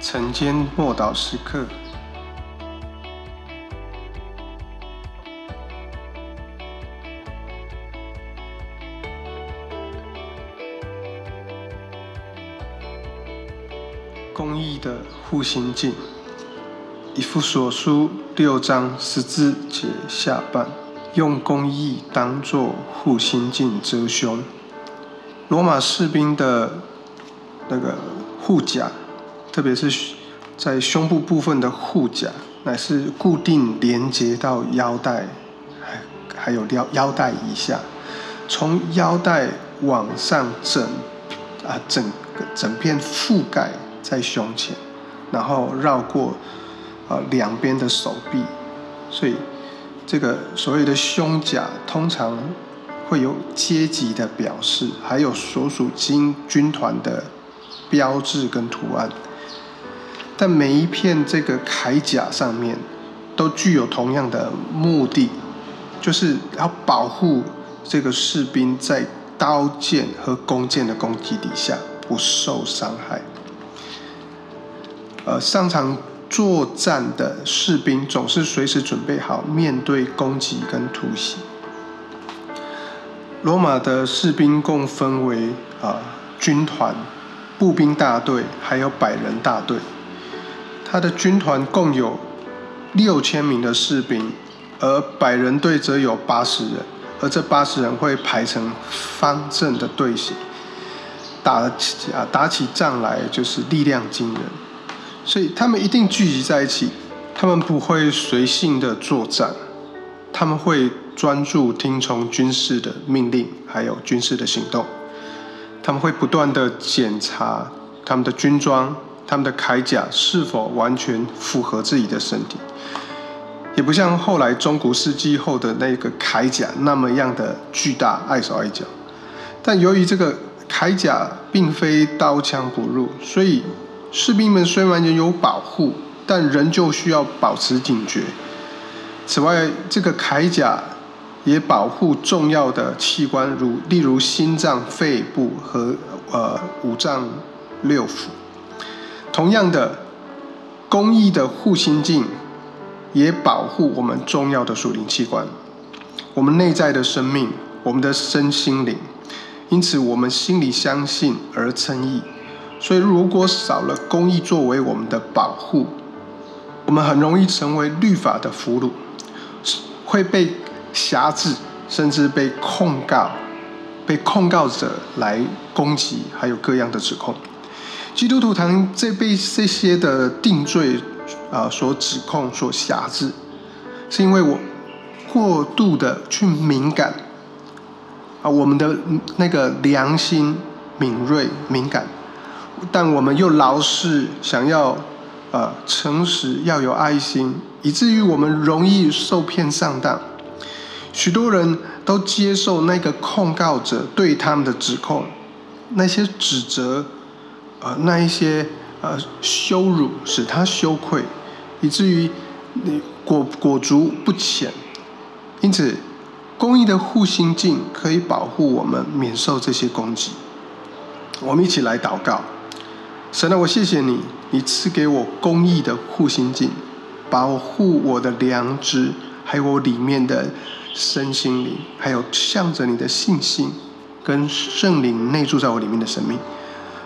晨间默祷时刻，公益的护心镜，一副所书六章十字节下半，用公益当作护心镜遮胸。罗马士兵的那个护甲。特别是在胸部部分的护甲，乃是固定连接到腰带，还还有腰腰带以下，从腰带往上整啊整个整片覆盖在胸前，然后绕过啊两边的手臂，所以这个所谓的胸甲通常会有阶级的表示，还有所属军军团的标志跟图案。在每一片这个铠甲上面，都具有同样的目的，就是要保护这个士兵在刀剑和弓箭的攻击底下不受伤害。呃，上场作战的士兵总是随时准备好面对攻击跟突袭。罗马的士兵共分为啊军团、步兵大队，还有百人大队。他的军团共有六千名的士兵，而百人队则有八十人，而这八十人会排成方阵的队形，打起啊打起仗来就是力量惊人，所以他们一定聚集在一起，他们不会随性的作战，他们会专注听从军事的命令，还有军事的行动，他们会不断的检查他们的军装。他们的铠甲是否完全符合自己的身体，也不像后来中古世纪后的那个铠甲那么样的巨大、碍手碍脚。但由于这个铠甲并非刀枪不入，所以士兵们虽然有保护，但仍旧需要保持警觉。此外，这个铠甲也保护重要的器官，如例如心脏、肺部和呃五脏六腑。同样的，公益的护心镜也保护我们重要的属灵器官，我们内在的生命，我们的身心灵。因此，我们心里相信而称义。所以，如果少了公益作为我们的保护，我们很容易成为律法的俘虏，会被辖制，甚至被控告，被控告者来攻击，还有各样的指控。基督徒堂这被这些的定罪啊所指控、所辖制，是因为我过度的去敏感啊，我们的那个良心敏锐敏感，但我们又老是想要呃诚实，要有爱心，以至于我们容易受骗上当。许多人都接受那个控告者对他们的指控，那些指责。呃，那一些呃羞辱使他羞愧，以至于你裹裹足不前。因此，公益的护心镜可以保护我们免受这些攻击。我们一起来祷告：神啊，我谢谢你，你赐给我公益的护心镜，保护我的良知，还有我里面的身心灵，还有向着你的信心跟圣灵内住在我里面的生命。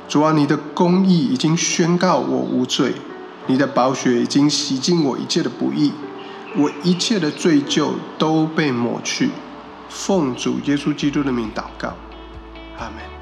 主啊，你的公义已经宣告我无罪，你的宝血已经洗净我一切的不义，我一切的罪疚都被抹去。奉主耶稣基督的名祷告，阿门。